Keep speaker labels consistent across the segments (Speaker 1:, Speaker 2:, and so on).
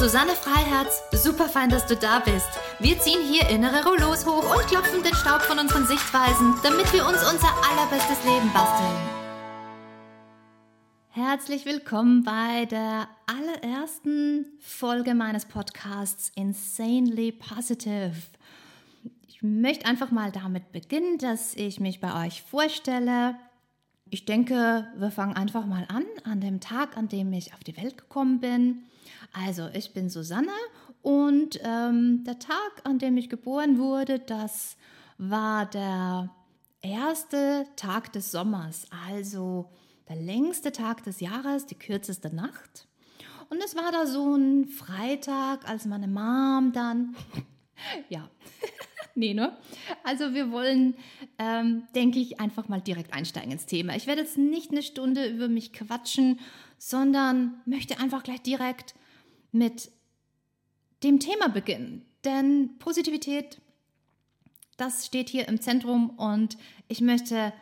Speaker 1: Susanne Freiherz. Super fein, dass du da bist. Wir ziehen hier innere Rollos hoch und klopfen den Staub von unseren Sichtweisen, damit wir uns unser allerbestes Leben basteln. Herzlich willkommen bei der allerersten Folge meines Podcasts Insanely Positive. Ich möchte einfach mal damit beginnen, dass ich mich bei euch vorstelle. Ich denke, wir fangen einfach mal an, an dem Tag, an dem ich auf die Welt gekommen bin. Also, ich bin Susanne und ähm, der Tag, an dem ich geboren wurde, das war der erste Tag des Sommers, also der längste Tag des Jahres, die kürzeste Nacht. Und es war da so ein Freitag, als meine Mom dann, ja, nee, ne? Also wir wollen, ähm, denke ich, einfach mal direkt einsteigen ins Thema. Ich werde jetzt nicht eine Stunde über mich quatschen, sondern möchte einfach gleich direkt mit dem Thema beginnen. Denn Positivität, das steht hier im Zentrum und ich möchte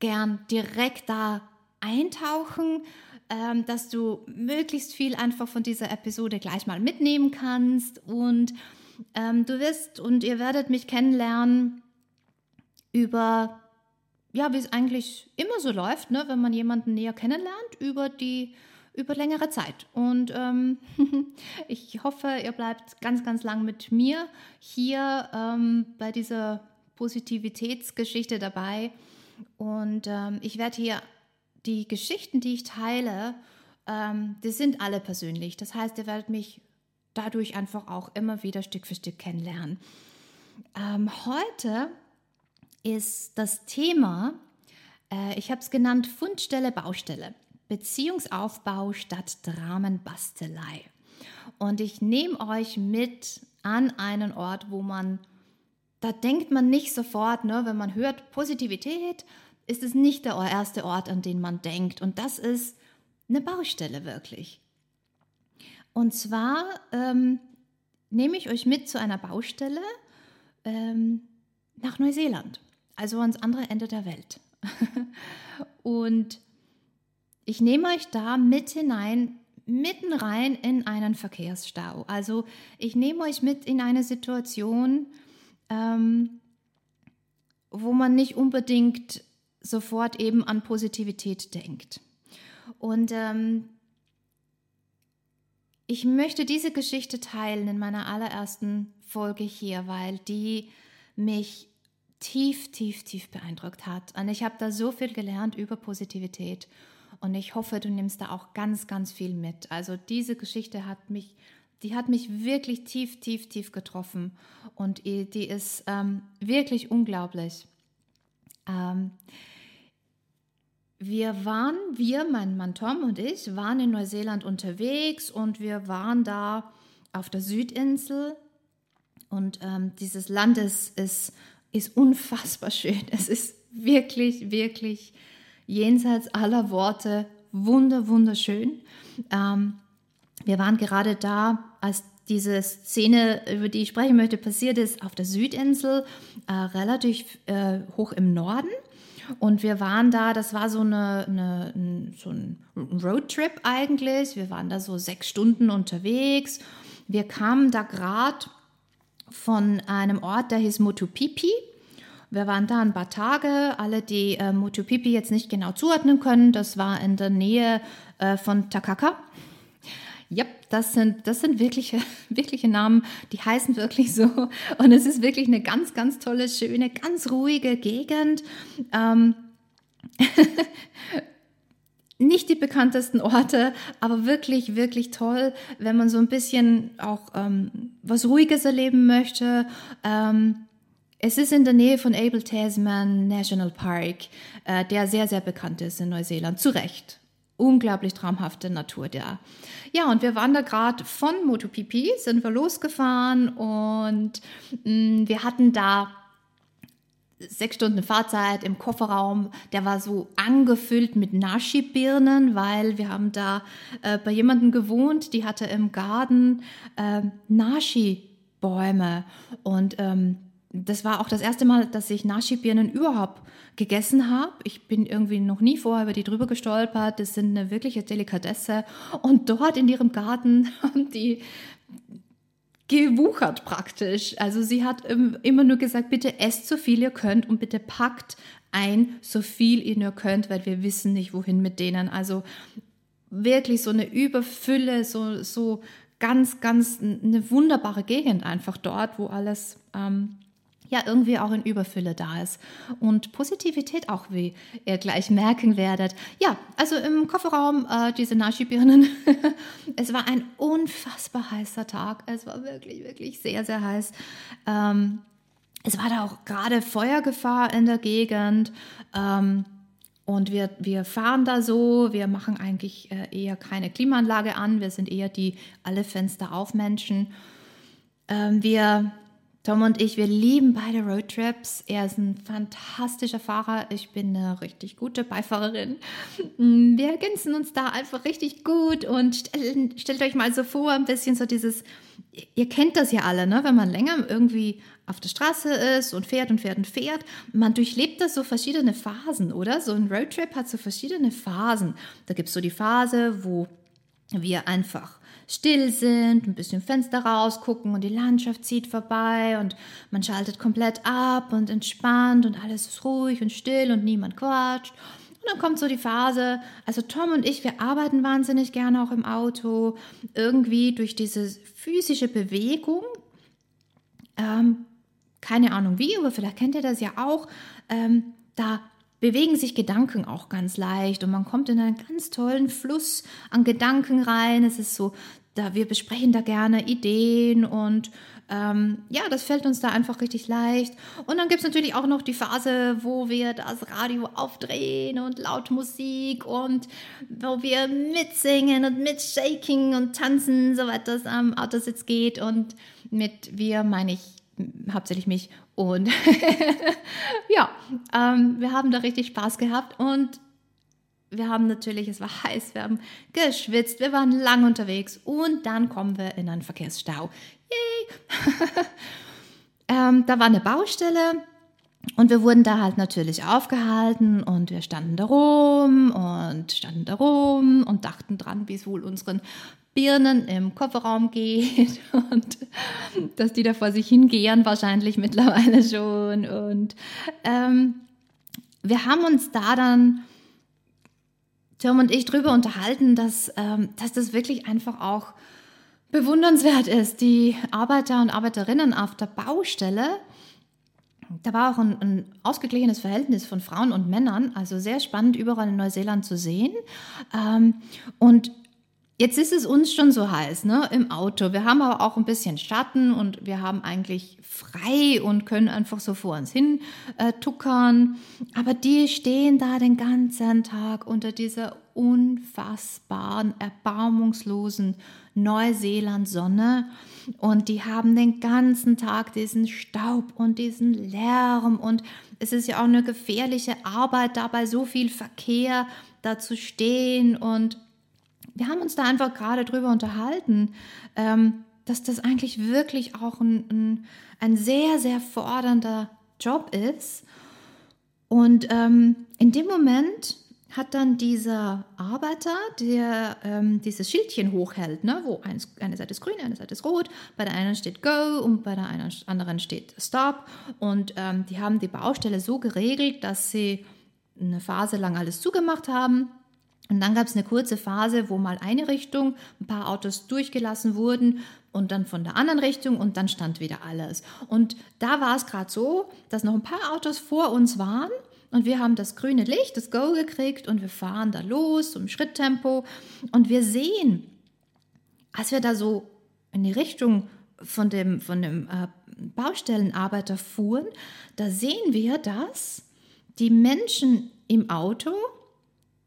Speaker 1: gern direkt da eintauchen, ähm, dass du möglichst viel einfach von dieser Episode gleich mal mitnehmen kannst und ähm, du wirst und ihr werdet mich kennenlernen über, ja, wie es eigentlich immer so läuft, ne, wenn man jemanden näher kennenlernt, über die über längere Zeit. Und ähm, ich hoffe, ihr bleibt ganz, ganz lang mit mir hier ähm, bei dieser Positivitätsgeschichte dabei. Und ähm, ich werde hier die Geschichten, die ich teile, ähm, die sind alle persönlich. Das heißt, ihr werdet mich dadurch einfach auch immer wieder Stück für Stück kennenlernen. Ähm, heute ist das Thema, äh, ich habe es genannt, Fundstelle, Baustelle. Beziehungsaufbau statt Dramenbastelei. Und ich nehme euch mit an einen Ort, wo man, da denkt man nicht sofort, ne, wenn man hört Positivität, ist es nicht der erste Ort, an den man denkt. Und das ist eine Baustelle wirklich. Und zwar ähm, nehme ich euch mit zu einer Baustelle ähm, nach Neuseeland, also ans andere Ende der Welt. und ich nehme euch da mit hinein, mitten rein in einen Verkehrsstau. Also ich nehme euch mit in eine Situation, ähm, wo man nicht unbedingt sofort eben an Positivität denkt. Und ähm, ich möchte diese Geschichte teilen in meiner allerersten Folge hier, weil die mich tief, tief, tief beeindruckt hat. Und ich habe da so viel gelernt über Positivität. Und ich hoffe, du nimmst da auch ganz, ganz viel mit. Also diese Geschichte hat mich, die hat mich wirklich tief, tief, tief getroffen. Und die ist ähm, wirklich unglaublich. Ähm, wir waren, wir, mein Mann Tom und ich, waren in Neuseeland unterwegs und wir waren da auf der Südinsel. Und ähm, dieses Land ist, ist, ist unfassbar schön. Es ist wirklich, wirklich jenseits aller Worte wunder, wunderschön. Ähm, wir waren gerade da, als diese Szene, über die ich sprechen möchte, passiert ist, auf der Südinsel, äh, relativ äh, hoch im Norden. Und wir waren da, das war so, eine, eine, so ein Roadtrip eigentlich. Wir waren da so sechs Stunden unterwegs. Wir kamen da gerade von einem Ort, der hieß Motupipi. Wir waren da ein paar Tage. Alle, die äh, Motupipi jetzt nicht genau zuordnen können, das war in der Nähe äh, von Takaka. Ja, das sind, das sind wirkliche, wirkliche Namen, die heißen wirklich so. Und es ist wirklich eine ganz, ganz tolle, schöne, ganz ruhige Gegend. Ähm, nicht die bekanntesten Orte, aber wirklich, wirklich toll, wenn man so ein bisschen auch ähm, was Ruhiges erleben möchte. Ähm, es ist in der Nähe von Abel Tasman National Park, äh, der sehr, sehr bekannt ist in Neuseeland. Zu Recht. Unglaublich traumhafte Natur da. Ja, und wir waren da gerade von Motopipi, sind wir losgefahren und mh, mm, wir hatten da sechs Stunden Fahrzeit im Kofferraum, der war so angefüllt mit Nashi-Birnen, weil wir haben da äh, bei jemandem gewohnt, die hatte im Garten äh, Nashi-Bäume und ähm, das war auch das erste Mal, dass ich Nashi-Birnen überhaupt gegessen habe. Ich bin irgendwie noch nie vorher über die drüber gestolpert. Das sind eine wirkliche Delikatesse. Und dort in ihrem Garten haben die gewuchert praktisch. Also sie hat immer nur gesagt, bitte esst so viel ihr könnt und bitte packt ein, so viel ihr nur könnt, weil wir wissen nicht, wohin mit denen. Also wirklich so eine Überfülle, so, so ganz, ganz eine wunderbare Gegend einfach dort, wo alles ähm, ja irgendwie auch in Überfülle da ist. Und Positivität auch, wie ihr gleich merken werdet. Ja, also im Kofferraum äh, diese Nashi-Birnen. es war ein unfassbar heißer Tag. Es war wirklich, wirklich sehr, sehr heiß. Ähm, es war da auch gerade Feuergefahr in der Gegend. Ähm, und wir, wir fahren da so, wir machen eigentlich äh, eher keine Klimaanlage an, wir sind eher die alle Fenster auf Menschen. Ähm, wir Tom und ich, wir lieben beide Roadtrips. Er ist ein fantastischer Fahrer. Ich bin eine richtig gute Beifahrerin. Wir ergänzen uns da einfach richtig gut und stellt, stellt euch mal so vor, ein bisschen so dieses, ihr kennt das ja alle, ne? wenn man länger irgendwie auf der Straße ist und fährt und fährt und fährt. Man durchlebt das so verschiedene Phasen, oder? So ein Roadtrip hat so verschiedene Phasen. Da gibt es so die Phase, wo wir einfach still sind, ein bisschen Fenster rausgucken und die Landschaft zieht vorbei und man schaltet komplett ab und entspannt und alles ist ruhig und still und niemand quatscht. Und dann kommt so die Phase, also Tom und ich, wir arbeiten wahnsinnig gerne auch im Auto, irgendwie durch diese physische Bewegung, ähm, keine Ahnung wie, aber vielleicht kennt ihr das ja auch, ähm, da bewegen sich Gedanken auch ganz leicht und man kommt in einen ganz tollen Fluss an Gedanken rein. Es ist so da wir besprechen da gerne Ideen und ähm, ja, das fällt uns da einfach richtig leicht. Und dann gibt es natürlich auch noch die Phase, wo wir das Radio aufdrehen und laut Musik und wo wir mitsingen und mitshaking und tanzen, soweit das am Autositz geht. Und mit wir meine ich hauptsächlich mich. Und ja, ähm, wir haben da richtig Spaß gehabt und wir haben natürlich, es war heiß, wir haben geschwitzt, wir waren lang unterwegs und dann kommen wir in einen Verkehrsstau. Yay! ähm, da war eine Baustelle und wir wurden da halt natürlich aufgehalten und wir standen da rum und standen da rum und dachten dran, wie es wohl unseren Birnen im Kofferraum geht und dass die da vor sich hingehen, wahrscheinlich mittlerweile schon. Und ähm, wir haben uns da dann Tom und ich drüber unterhalten, dass, ähm, dass das wirklich einfach auch bewundernswert ist. Die Arbeiter und Arbeiterinnen auf der Baustelle, da war auch ein, ein, ausgeglichenes Verhältnis von Frauen und Männern, also sehr spannend überall in Neuseeland zu sehen. Ähm, und Jetzt ist es uns schon so heiß, ne, im Auto. Wir haben aber auch ein bisschen Schatten und wir haben eigentlich frei und können einfach so vor uns hin äh, tuckern. Aber die stehen da den ganzen Tag unter dieser unfassbaren, erbarmungslosen Neuseeland-Sonne und die haben den ganzen Tag diesen Staub und diesen Lärm und es ist ja auch eine gefährliche Arbeit, dabei so viel Verkehr da zu stehen und wir haben uns da einfach gerade drüber unterhalten, ähm, dass das eigentlich wirklich auch ein, ein, ein sehr, sehr fordernder Job ist. Und ähm, in dem Moment hat dann dieser Arbeiter, der ähm, dieses Schildchen hochhält, ne, wo eins, eine Seite ist grün, eine Seite ist rot, bei der einen steht Go und bei der anderen steht Stop. Und ähm, die haben die Baustelle so geregelt, dass sie eine Phase lang alles zugemacht haben und dann gab es eine kurze Phase, wo mal eine Richtung, ein paar Autos durchgelassen wurden und dann von der anderen Richtung und dann stand wieder alles. Und da war es gerade so, dass noch ein paar Autos vor uns waren und wir haben das grüne Licht, das Go gekriegt und wir fahren da los im Schritttempo und wir sehen, als wir da so in die Richtung von dem, von dem äh, Baustellenarbeiter fuhren, da sehen wir, dass die Menschen im Auto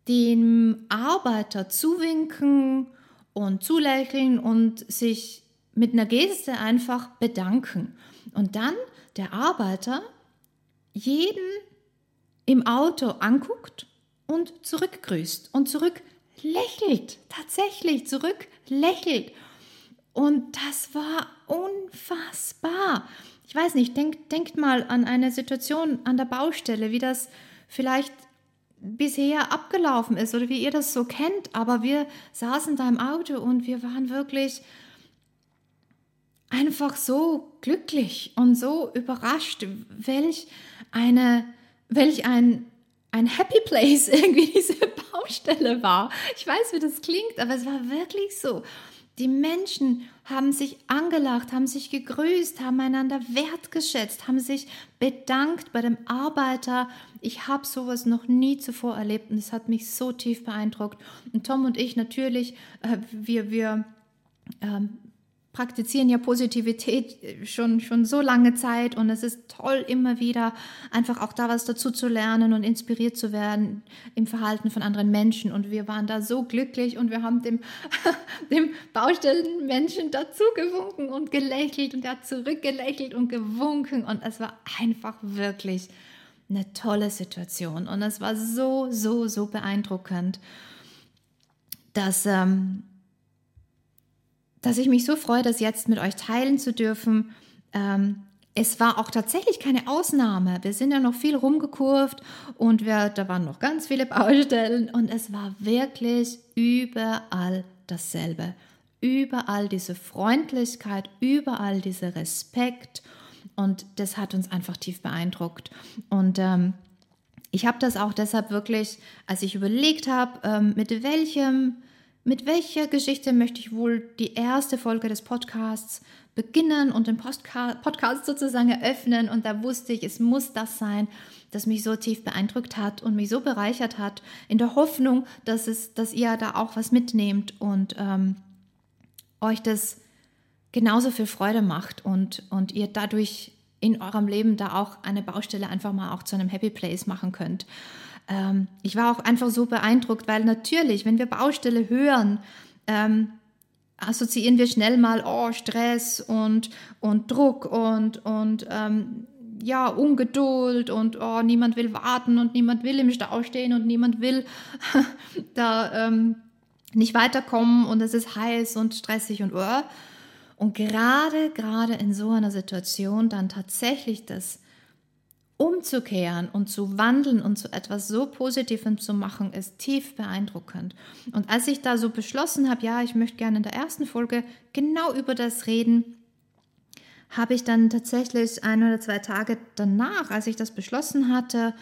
Speaker 1: dem Arbeiter zuwinken und zulächeln und sich mit einer Geste einfach bedanken. Und dann der Arbeiter jeden im Auto anguckt und zurückgrüßt und zurücklächelt, tatsächlich zurücklächelt. Und das war unfassbar. Ich weiß nicht, denkt, denkt mal an eine Situation an der Baustelle, wie das vielleicht bisher abgelaufen ist oder wie ihr das so kennt. Aber wir saßen da im Auto und wir waren wirklich einfach so glücklich und so überrascht, welch eine, welch ein, ein Happy Place irgendwie diese Baustelle war. Ich weiß, wie das klingt, aber es war wirklich so. Die Menschen haben sich angelacht, haben sich gegrüßt, haben einander wertgeschätzt, haben sich bedankt bei dem Arbeiter. Ich habe sowas noch nie zuvor erlebt und es hat mich so tief beeindruckt. Und Tom und ich natürlich, äh, wir, wir ähm, praktizieren ja Positivität schon, schon so lange Zeit und es ist toll, immer wieder einfach auch da was dazu zu lernen und inspiriert zu werden im Verhalten von anderen Menschen. Und wir waren da so glücklich und wir haben dem, dem Baustellenmenschen dazu gewunken und gelächelt und er hat zurückgelächelt und gewunken und es war einfach wirklich eine tolle Situation und es war so, so, so beeindruckend, dass... Ähm, dass ich mich so freue, das jetzt mit euch teilen zu dürfen. Ähm, es war auch tatsächlich keine Ausnahme. Wir sind ja noch viel rumgekurvt und wir, da waren noch ganz viele Baustellen und es war wirklich überall dasselbe. Überall diese Freundlichkeit, überall dieser Respekt und das hat uns einfach tief beeindruckt. Und ähm, ich habe das auch deshalb wirklich, als ich überlegt habe, ähm, mit welchem mit welcher Geschichte möchte ich wohl die erste Folge des Podcasts beginnen und den Podcast sozusagen eröffnen? Und da wusste ich, es muss das sein, das mich so tief beeindruckt hat und mich so bereichert hat, in der Hoffnung, dass, es, dass ihr da auch was mitnehmt und ähm, euch das genauso viel Freude macht und, und ihr dadurch in eurem Leben da auch eine Baustelle einfach mal auch zu einem Happy Place machen könnt ähm, ich war auch einfach so beeindruckt, weil natürlich, wenn wir Baustelle hören, ähm, assoziieren wir schnell mal, oh, Stress und, und Druck und, und ähm, ja, Ungeduld und oh, niemand will warten und niemand will im Stau stehen und niemand will da ähm, nicht weiterkommen und es ist heiß und stressig und oh. Und gerade, gerade in so einer Situation dann tatsächlich das umzukehren und zu wandeln und zu etwas so Positivem zu machen, ist tief beeindruckend. Und als ich da so beschlossen habe, ja, ich möchte gerne in der ersten Folge genau über das reden, habe ich dann tatsächlich ein oder zwei Tage danach, als ich das beschlossen hatte,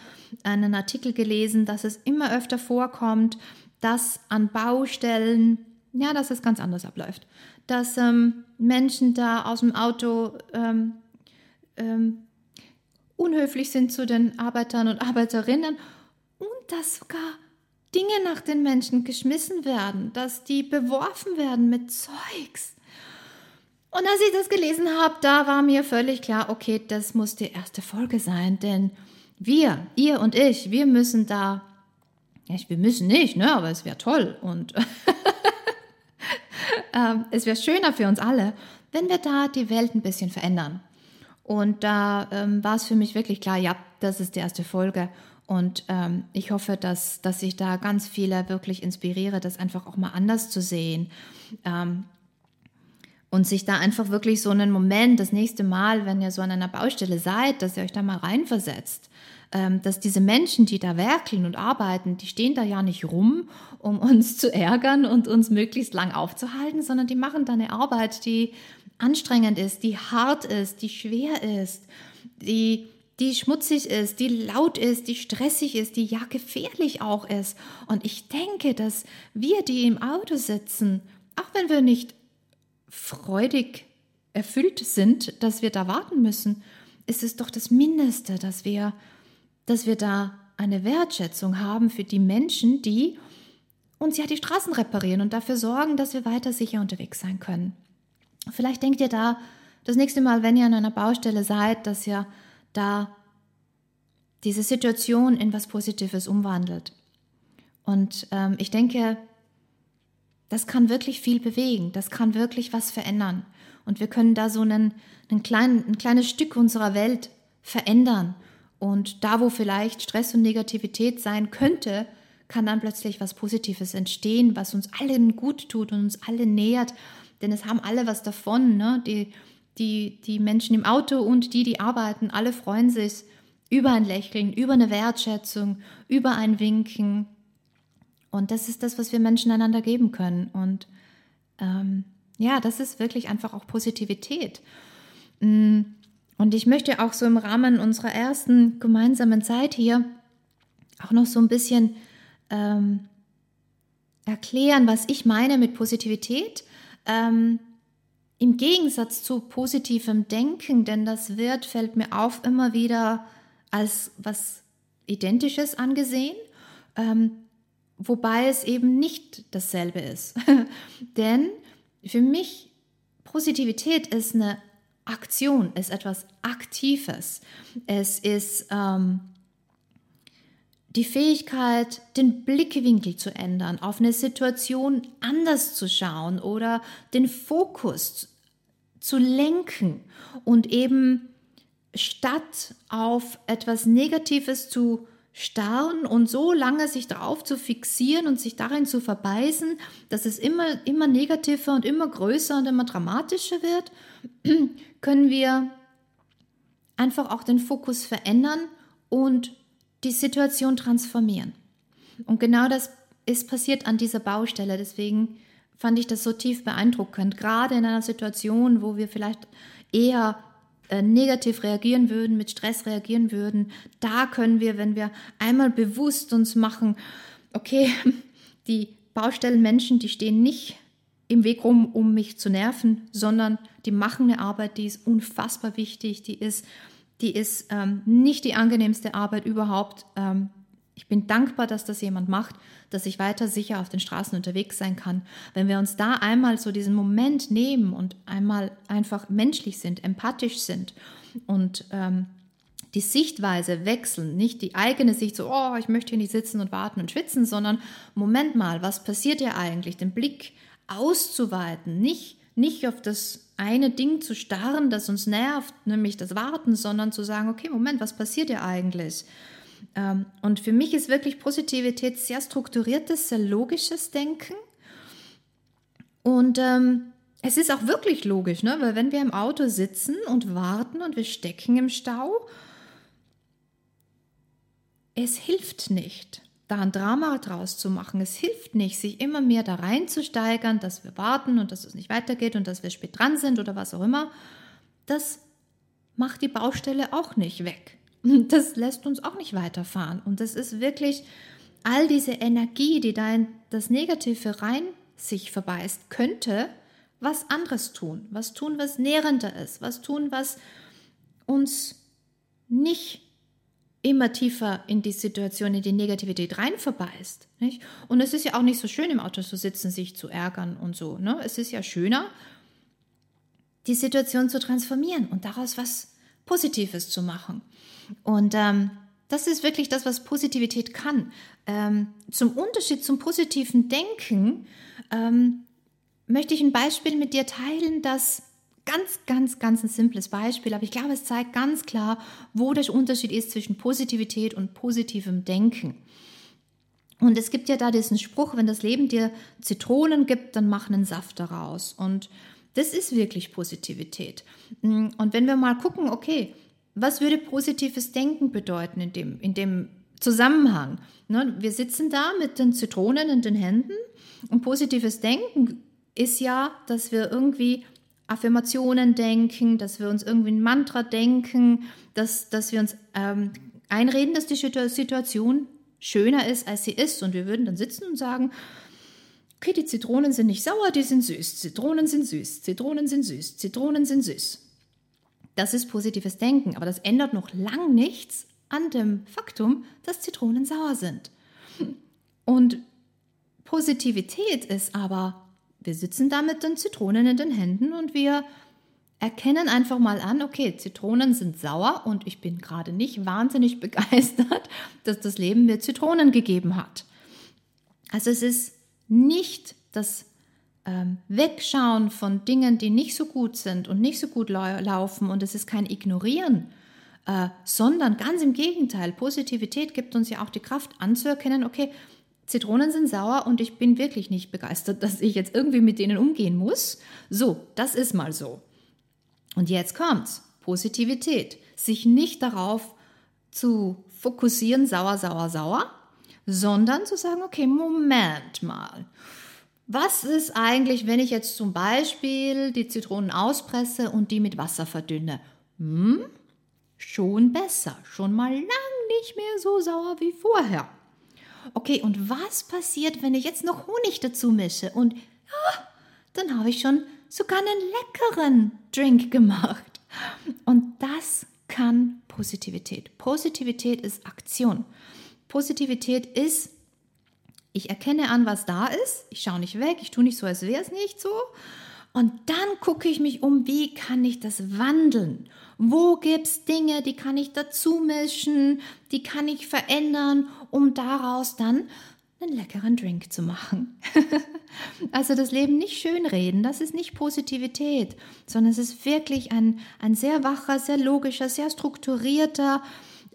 Speaker 1: einen Artikel gelesen, dass es immer öfter vorkommt, dass an Baustellen, ja, dass es ganz anders abläuft, dass ähm, Menschen da aus dem Auto ähm, ähm, unhöflich sind zu den Arbeitern und Arbeiterinnen und dass sogar Dinge nach den Menschen geschmissen werden, dass die beworfen werden mit Zeugs. Und als ich das gelesen habe, da war mir völlig klar, okay, das muss die erste Folge sein, denn wir, ihr und ich, wir müssen da, ja, wir müssen nicht, ne, aber es wäre toll und ähm, es wäre schöner für uns alle, wenn wir da die Welt ein bisschen verändern. Und da ähm, war es für mich wirklich klar, ja, das ist die erste Folge. Und ähm, ich hoffe, dass, dass ich da ganz viele wirklich inspiriere, das einfach auch mal anders zu sehen. Ähm, und sich da einfach wirklich so einen Moment, das nächste Mal, wenn ihr so an einer Baustelle seid, dass ihr euch da mal reinversetzt. Ähm, dass diese Menschen, die da werkeln und arbeiten, die stehen da ja nicht rum, um uns zu ärgern und uns möglichst lang aufzuhalten, sondern die machen da eine Arbeit, die anstrengend ist, die hart ist, die schwer ist, die, die schmutzig ist, die laut ist, die stressig ist, die ja gefährlich auch ist. Und ich denke, dass wir, die im Auto sitzen, auch wenn wir nicht freudig erfüllt sind, dass wir da warten müssen, ist es doch das Mindeste, dass wir, dass wir da eine Wertschätzung haben für die Menschen, die uns ja die Straßen reparieren und dafür sorgen, dass wir weiter sicher unterwegs sein können. Vielleicht denkt ihr da das nächste Mal, wenn ihr an einer Baustelle seid, dass ihr da diese Situation in was Positives umwandelt. Und ähm, ich denke, das kann wirklich viel bewegen, das kann wirklich was verändern. Und wir können da so einen, einen kleinen, ein kleines Stück unserer Welt verändern Und da, wo vielleicht Stress und Negativität sein könnte, kann dann plötzlich was Positives entstehen, was uns allen gut tut und uns alle nähert. Denn es haben alle was davon. Ne? Die, die, die Menschen im Auto und die, die arbeiten, alle freuen sich über ein Lächeln, über eine Wertschätzung, über ein Winken. Und das ist das, was wir Menschen einander geben können. Und ähm, ja, das ist wirklich einfach auch Positivität. Mm, und ich möchte auch so im Rahmen unserer ersten gemeinsamen Zeit hier auch noch so ein bisschen ähm, erklären, was ich meine mit Positivität. Ähm, Im Gegensatz zu positivem Denken, denn das wird, fällt mir auf, immer wieder als was Identisches angesehen, ähm, wobei es eben nicht dasselbe ist. denn für mich Positivität ist eine Aktion, ist etwas Aktives. Es ist ähm, die Fähigkeit, den Blickwinkel zu ändern, auf eine Situation anders zu schauen oder den Fokus zu lenken und eben statt auf etwas Negatives zu starren und so lange sich darauf zu fixieren und sich darin zu verbeißen, dass es immer, immer negativer und immer größer und immer dramatischer wird, können wir einfach auch den Fokus verändern und die Situation transformieren. Und genau das ist passiert an dieser Baustelle. Deswegen fand ich das so tief beeindruckend, gerade in einer Situation, wo wir vielleicht eher äh, negativ reagieren würden, mit Stress reagieren würden. Da können wir, wenn wir einmal bewusst uns machen, okay, die Baustellenmenschen, die stehen nicht im Weg rum, um mich zu nerven, sondern die machen eine Arbeit, die ist unfassbar wichtig, die ist die ist ähm, nicht die angenehmste Arbeit überhaupt. Ähm, ich bin dankbar, dass das jemand macht, dass ich weiter sicher auf den Straßen unterwegs sein kann. Wenn wir uns da einmal so diesen Moment nehmen und einmal einfach menschlich sind, empathisch sind und ähm, die Sichtweise wechseln, nicht die eigene Sicht so, oh, ich möchte hier nicht sitzen und warten und schwitzen, sondern Moment mal, was passiert hier eigentlich? Den Blick auszuweiten, nicht, nicht auf das eine Ding zu starren, das uns nervt, nämlich das Warten, sondern zu sagen, okay, Moment, was passiert hier eigentlich? Ähm, und für mich ist wirklich Positivität sehr strukturiertes, sehr logisches Denken. Und ähm, es ist auch wirklich logisch, ne? weil wenn wir im Auto sitzen und warten und wir stecken im Stau, es hilft nicht da ein Drama draus zu machen. Es hilft nicht, sich immer mehr da reinzusteigern, dass wir warten und dass es nicht weitergeht und dass wir spät dran sind oder was auch immer. Das macht die Baustelle auch nicht weg. Das lässt uns auch nicht weiterfahren. Und das ist wirklich all diese Energie, die da in das Negative rein sich verbeißt, könnte was anderes tun. Was tun, was nährender ist. Was tun, was uns nicht immer tiefer in die Situation, in die Negativität rein verbeißt. Nicht? Und es ist ja auch nicht so schön, im Auto zu sitzen, sich zu ärgern und so. Ne? Es ist ja schöner, die Situation zu transformieren und daraus was Positives zu machen. Und ähm, das ist wirklich das, was Positivität kann. Ähm, zum Unterschied zum positiven Denken ähm, möchte ich ein Beispiel mit dir teilen, das Ganz, ganz, ganz ein simples Beispiel, aber ich glaube, es zeigt ganz klar, wo der Unterschied ist zwischen Positivität und positivem Denken. Und es gibt ja da diesen Spruch, wenn das Leben dir Zitronen gibt, dann mach einen Saft daraus. Und das ist wirklich Positivität. Und wenn wir mal gucken, okay, was würde positives Denken bedeuten in dem, in dem Zusammenhang? Ne, wir sitzen da mit den Zitronen in den Händen und positives Denken ist ja, dass wir irgendwie Affirmationen denken, dass wir uns irgendwie ein Mantra denken, dass, dass wir uns ähm, einreden, dass die Situation schöner ist, als sie ist. Und wir würden dann sitzen und sagen, okay, die Zitronen sind nicht sauer, die sind süß. Zitronen sind süß, Zitronen sind süß, Zitronen sind süß. Das ist positives Denken, aber das ändert noch lang nichts an dem Faktum, dass Zitronen sauer sind. Und Positivität ist aber wir sitzen da mit den Zitronen in den Händen und wir erkennen einfach mal an, okay, Zitronen sind sauer und ich bin gerade nicht wahnsinnig begeistert, dass das Leben mir Zitronen gegeben hat. Also es ist nicht das ähm, Wegschauen von Dingen, die nicht so gut sind und nicht so gut lau laufen und es ist kein Ignorieren äh, sondern ganz im Gegenteil, Positivität gibt uns ja auch die Kraft anzuerkennen, okay, Zitronen sind sauer und ich bin wirklich nicht begeistert, dass ich jetzt irgendwie mit denen umgehen muss. So, das ist mal so. Und jetzt kommt's. Positivität. Sich nicht darauf zu fokussieren, sauer, sauer, sauer, sondern zu sagen, okay, Moment mal. Was ist eigentlich, wenn ich jetzt zum Beispiel die Zitronen auspresse und die mit Wasser verdünne? Hm, schon besser, schon mal lang nicht mehr so sauer wie vorher. Okay, und was passiert, wenn ich jetzt noch Honig dazu mische? Und ja, dann habe ich schon sogar einen leckeren Drink gemacht. Und das kann Positivität. Positivität ist Aktion. Positivität ist, ich erkenne an, was da ist, ich schaue nicht weg, ich tue nicht so, als wäre es nicht so. Und dann gucke ich mich um, wie kann ich das wandeln? Wo gibt es Dinge, die kann ich dazu mischen, die kann ich verändern, um daraus dann einen leckeren Drink zu machen. also das Leben nicht schönreden, das ist nicht Positivität, sondern es ist wirklich ein, ein sehr wacher, sehr logischer, sehr strukturierter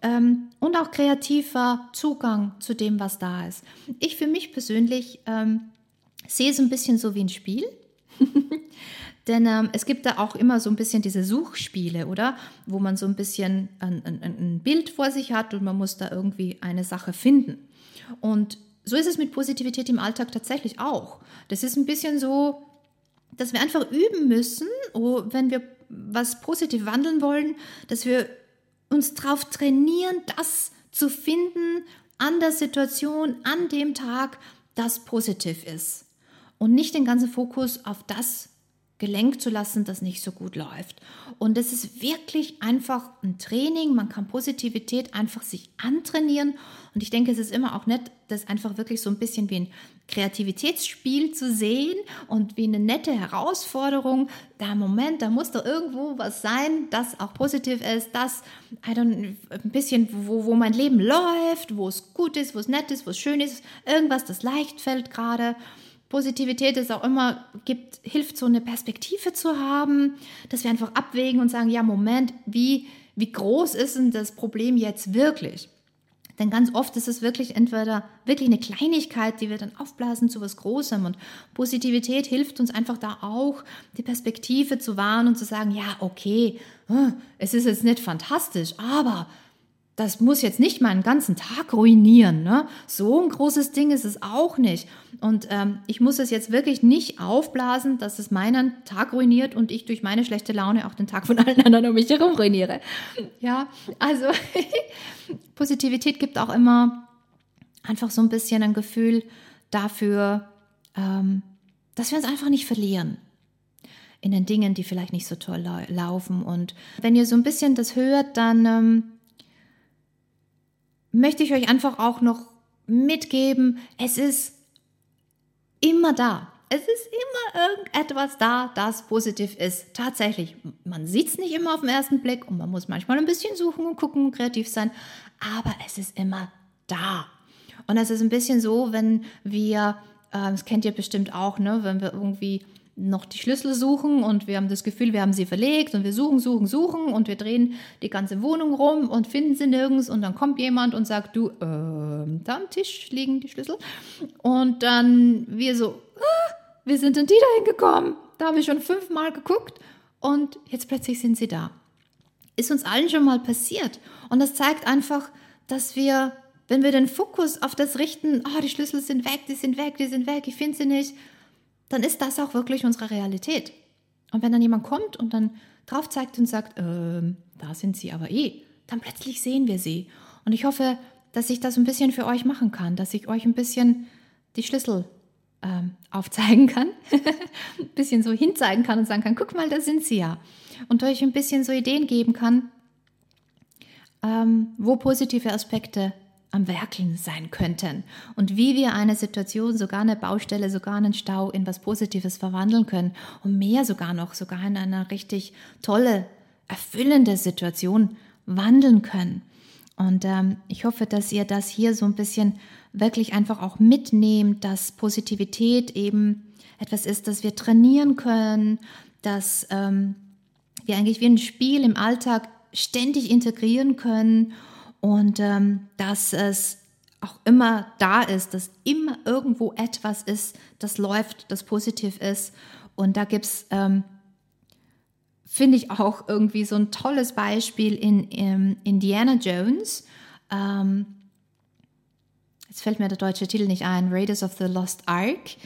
Speaker 1: ähm, und auch kreativer Zugang zu dem, was da ist. Ich für mich persönlich ähm, sehe es ein bisschen so wie ein Spiel. Denn ähm, es gibt da auch immer so ein bisschen diese Suchspiele, oder? Wo man so ein bisschen ein, ein, ein Bild vor sich hat und man muss da irgendwie eine Sache finden. Und so ist es mit Positivität im Alltag tatsächlich auch. Das ist ein bisschen so, dass wir einfach üben müssen, oh, wenn wir was positiv wandeln wollen, dass wir uns darauf trainieren, das zu finden an der Situation, an dem Tag, das positiv ist. Und nicht den ganzen Fokus auf das gelenkt zu lassen, das nicht so gut läuft. Und es ist wirklich einfach ein Training. Man kann Positivität einfach sich antrainieren. Und ich denke, es ist immer auch nett, das einfach wirklich so ein bisschen wie ein Kreativitätsspiel zu sehen und wie eine nette Herausforderung. Da Moment, da muss doch irgendwo was sein, das auch positiv ist, das ein bisschen, wo, wo mein Leben läuft, wo es gut ist, wo es nett ist, wo es schön ist, irgendwas, das leicht fällt gerade. Positivität ist auch immer, gibt, hilft so eine Perspektive zu haben, dass wir einfach abwägen und sagen, ja, Moment, wie, wie groß ist denn das Problem jetzt wirklich? Denn ganz oft ist es wirklich entweder wirklich eine Kleinigkeit, die wir dann aufblasen zu was Großem. Und Positivität hilft uns einfach da auch, die Perspektive zu wahren und zu sagen, ja, okay, hm, es ist jetzt nicht fantastisch, aber das muss jetzt nicht meinen ganzen Tag ruinieren. Ne? So ein großes Ding ist es auch nicht. Und ähm, ich muss es jetzt wirklich nicht aufblasen, dass es meinen Tag ruiniert und ich durch meine schlechte Laune auch den Tag von allen anderen um mich herum ruiniere. Ja, also Positivität gibt auch immer einfach so ein bisschen ein Gefühl dafür, ähm, dass wir uns einfach nicht verlieren in den Dingen, die vielleicht nicht so toll laufen. Und wenn ihr so ein bisschen das hört, dann... Ähm, möchte ich euch einfach auch noch mitgeben, es ist immer da. Es ist immer irgendetwas da, das positiv ist. Tatsächlich, man sieht es nicht immer auf den ersten Blick und man muss manchmal ein bisschen suchen und gucken und kreativ sein, aber es ist immer da. Und es ist ein bisschen so, wenn wir, äh, das kennt ihr bestimmt auch, ne, wenn wir irgendwie noch die Schlüssel suchen und wir haben das Gefühl, wir haben sie verlegt und wir suchen, suchen, suchen und wir drehen die ganze Wohnung rum und finden sie nirgends und dann kommt jemand und sagt, du, äh, da am Tisch liegen die Schlüssel und dann wir so, ah, wir sind denn die dahin gekommen? Da habe ich schon fünfmal geguckt und jetzt plötzlich sind sie da. Ist uns allen schon mal passiert und das zeigt einfach, dass wir, wenn wir den Fokus auf das richten, oh, die Schlüssel sind weg, die sind weg, die sind weg, ich finde sie nicht, dann ist das auch wirklich unsere Realität. Und wenn dann jemand kommt und dann drauf zeigt und sagt, äh, da sind sie aber eh, dann plötzlich sehen wir sie. Und ich hoffe, dass ich das ein bisschen für euch machen kann, dass ich euch ein bisschen die Schlüssel ähm, aufzeigen kann, ein bisschen so hinzeigen kann und sagen kann, guck mal, da sind sie ja. Und euch ein bisschen so Ideen geben kann, ähm, wo positive Aspekte am Werkeln sein könnten und wie wir eine Situation, sogar eine Baustelle, sogar einen Stau in was Positives verwandeln können und mehr sogar noch, sogar in eine richtig tolle, erfüllende Situation wandeln können. Und ähm, ich hoffe, dass ihr das hier so ein bisschen wirklich einfach auch mitnehmt, dass Positivität eben etwas ist, das wir trainieren können, dass ähm, wir eigentlich wie ein Spiel im Alltag ständig integrieren können und ähm, dass es auch immer da ist, dass immer irgendwo etwas ist, das läuft, das positiv ist. Und da gibt es, ähm, finde ich, auch irgendwie so ein tolles Beispiel in, in Indiana Jones. Ähm, jetzt fällt mir der deutsche Titel nicht ein, Raiders of the Lost Ark.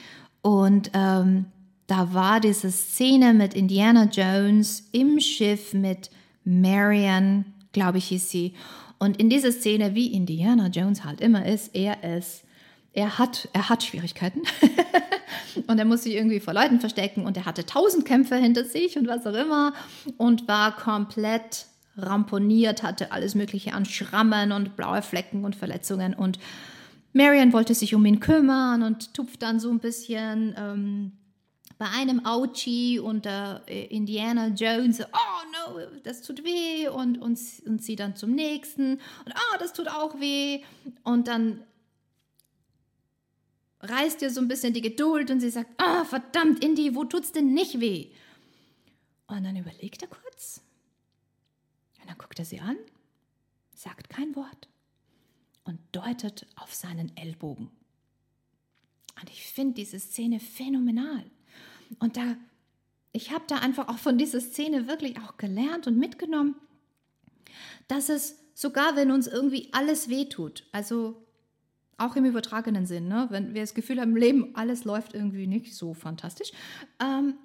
Speaker 1: Und ähm, da war diese Szene mit Indiana Jones im Schiff mit Marion, glaube ich, hieß sie. Und in dieser Szene, wie Indiana Jones halt immer ist, er ist, er hat, er hat Schwierigkeiten. und er muss sich irgendwie vor Leuten verstecken und er hatte tausend Kämpfe hinter sich und was auch immer und war komplett ramponiert, hatte alles Mögliche an Schrammen und blaue Flecken und Verletzungen und Marion wollte sich um ihn kümmern und tupft dann so ein bisschen ähm, bei einem Ouchie und äh, Indiana Jones, oh no, das tut weh und, und, und sie dann zum nächsten und oh, das tut auch weh und dann reißt ihr so ein bisschen die Geduld und sie sagt, oh, verdammt, Indy, wo tut's denn nicht weh? Und dann überlegt er kurz und dann guckt er sie an, sagt kein Wort und deutet auf seinen Ellbogen. Und ich finde diese Szene phänomenal. Und da, ich habe da einfach auch von dieser Szene wirklich auch gelernt und mitgenommen, dass es sogar, wenn uns irgendwie alles wehtut, also auch im übertragenen Sinn, ne? wenn wir das Gefühl haben, im Leben alles läuft irgendwie nicht so fantastisch, ähm,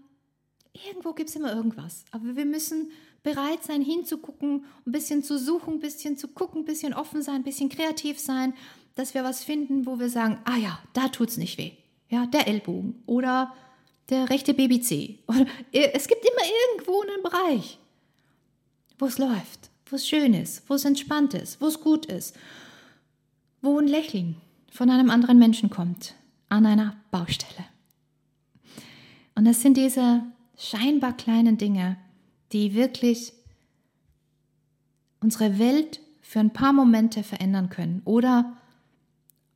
Speaker 1: irgendwo gibt es immer irgendwas. Aber wir müssen bereit sein, hinzugucken, ein bisschen zu suchen, ein bisschen zu gucken, ein bisschen offen sein, ein bisschen kreativ sein, dass wir was finden, wo wir sagen, ah ja, da tut es nicht weh. Ja, der Ellbogen oder der rechte BBC. Es gibt immer irgendwo einen Bereich, wo es läuft, wo es schön ist, wo es entspannt ist, wo es gut ist, wo ein Lächeln von einem anderen Menschen kommt, an einer Baustelle. Und es sind diese scheinbar kleinen Dinge, die wirklich unsere Welt für ein paar Momente verändern können oder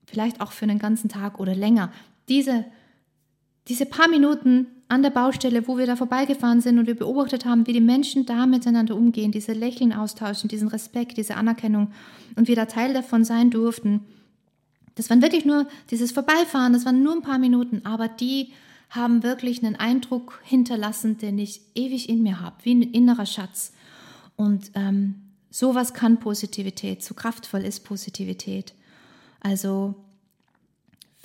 Speaker 1: vielleicht auch für einen ganzen Tag oder länger. Diese diese paar Minuten an der Baustelle, wo wir da vorbeigefahren sind und wir beobachtet haben, wie die Menschen da miteinander umgehen, diese Lächeln austauschen, diesen Respekt, diese Anerkennung und wir da Teil davon sein durften. Das waren wirklich nur dieses Vorbeifahren, das waren nur ein paar Minuten, aber die haben wirklich einen Eindruck hinterlassen, den ich ewig in mir habe, wie ein innerer Schatz. Und ähm, sowas kann Positivität, so kraftvoll ist Positivität. Also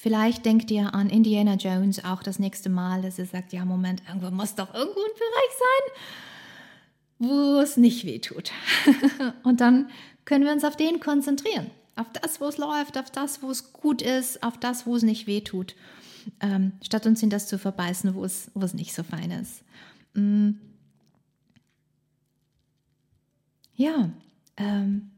Speaker 1: Vielleicht denkt ihr an Indiana Jones auch das nächste Mal, dass ihr sagt, ja, Moment, irgendwo muss doch irgendwo ein Bereich sein, wo es nicht weh tut. Und dann können wir uns auf den konzentrieren. Auf das, wo es läuft, auf das, wo es gut ist, auf das, wo es nicht weh tut. Ähm, statt uns in das zu verbeißen, wo es, wo es nicht so fein ist. Mm. Ja, ähm,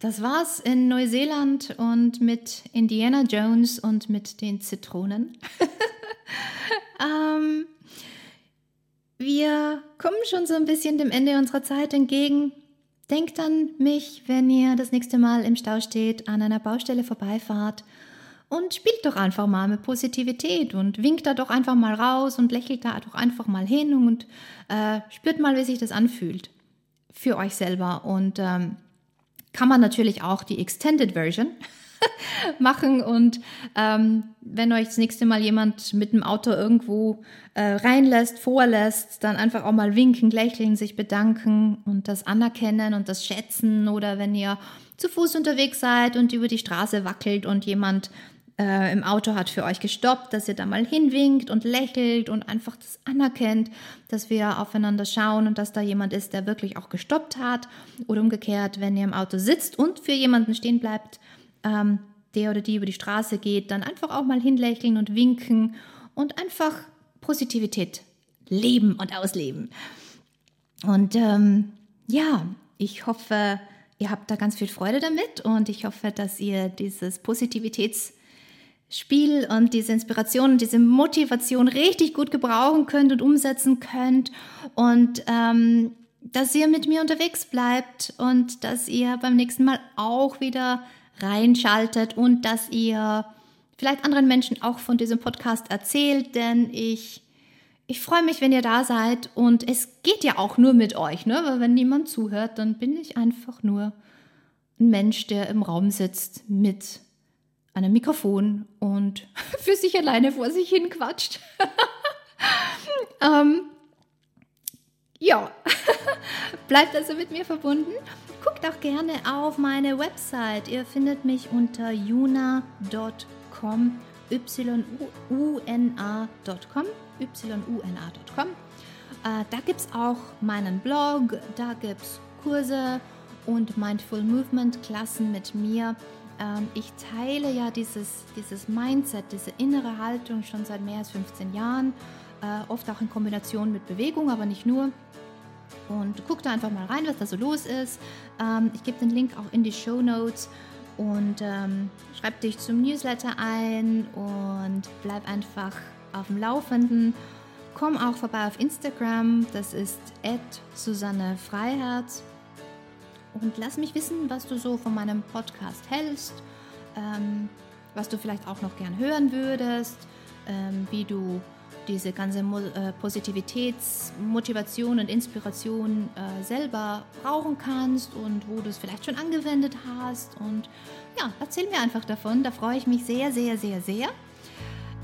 Speaker 1: das war's in Neuseeland und mit Indiana Jones und mit den Zitronen. ähm, wir kommen schon so ein bisschen dem Ende unserer Zeit entgegen. Denkt an mich, wenn ihr das nächste Mal im Stau steht, an einer Baustelle vorbeifahrt und spielt doch einfach mal mit Positivität und winkt da doch einfach mal raus und lächelt da doch einfach mal hin und äh, spürt mal, wie sich das anfühlt für euch selber und ähm, kann man natürlich auch die Extended Version machen und ähm, wenn euch das nächste Mal jemand mit dem Auto irgendwo äh, reinlässt, vorlässt, dann einfach auch mal winken, lächeln, sich bedanken und das anerkennen und das schätzen. Oder wenn ihr zu Fuß unterwegs seid und über die Straße wackelt und jemand äh, im Auto hat für euch gestoppt, dass ihr da mal hinwinkt und lächelt und einfach das anerkennt, dass wir aufeinander schauen und dass da jemand ist, der wirklich auch gestoppt hat. Oder umgekehrt, wenn ihr im Auto sitzt und für jemanden stehen bleibt, ähm, der oder die über die Straße geht, dann einfach auch mal hinlächeln und winken und einfach Positivität leben und ausleben. Und ähm, ja, ich hoffe, ihr habt da ganz viel Freude damit und ich hoffe, dass ihr dieses Positivitäts- Spiel und diese Inspiration und diese Motivation richtig gut gebrauchen könnt und umsetzen könnt und ähm, dass ihr mit mir unterwegs bleibt und dass ihr beim nächsten Mal auch wieder reinschaltet und dass ihr vielleicht anderen Menschen auch von diesem Podcast erzählt, denn ich ich freue mich, wenn ihr da seid und es geht ja auch nur mit euch, ne? Weil wenn niemand zuhört, dann bin ich einfach nur ein Mensch, der im Raum sitzt mit einem Mikrofon und für sich alleine vor sich hin quatscht. ähm, ja, bleibt also mit mir verbunden. Guckt auch gerne auf meine Website. Ihr findet mich unter yuna.com, y-u-n-a.com, y-u-n-a.com. Äh, da gibt es auch meinen Blog, da gibt es Kurse und Mindful Movement Klassen mit mir. Ähm, ich teile ja dieses, dieses Mindset, diese innere Haltung schon seit mehr als 15 Jahren, äh, oft auch in Kombination mit Bewegung, aber nicht nur. Und guck da einfach mal rein, was da so los ist. Ähm, ich gebe den Link auch in die Show Notes und ähm, schreib dich zum Newsletter ein und bleib einfach auf dem Laufenden. Komm auch vorbei auf Instagram, das ist Susanne Freiherz und lass mich wissen, was du so von meinem Podcast hältst, ähm, was du vielleicht auch noch gern hören würdest, ähm, wie du diese ganze Mo äh, Positivitätsmotivation und Inspiration äh, selber brauchen kannst und wo du es vielleicht schon angewendet hast. Und ja, erzähl mir einfach davon. Da freue ich mich sehr, sehr, sehr, sehr.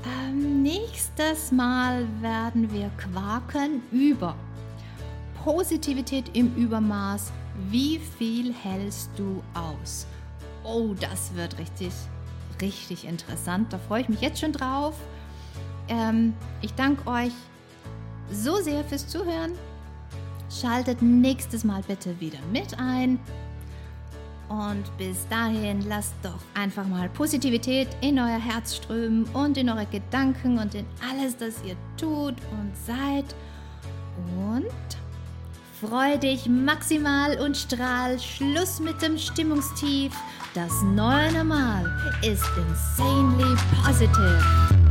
Speaker 1: Ähm, nächstes Mal werden wir quaken über Positivität im Übermaß wie viel hältst du aus? Oh, das wird richtig, richtig interessant. Da freue ich mich jetzt schon drauf. Ähm, ich danke euch so sehr fürs Zuhören. Schaltet nächstes Mal bitte wieder mit ein. Und bis dahin lasst doch einfach mal Positivität in euer Herz strömen und in eure Gedanken und in alles, das ihr tut und seid. Und Freu dich maximal und strahl. Schluss mit dem Stimmungstief. Das neue Normal ist insanely positive.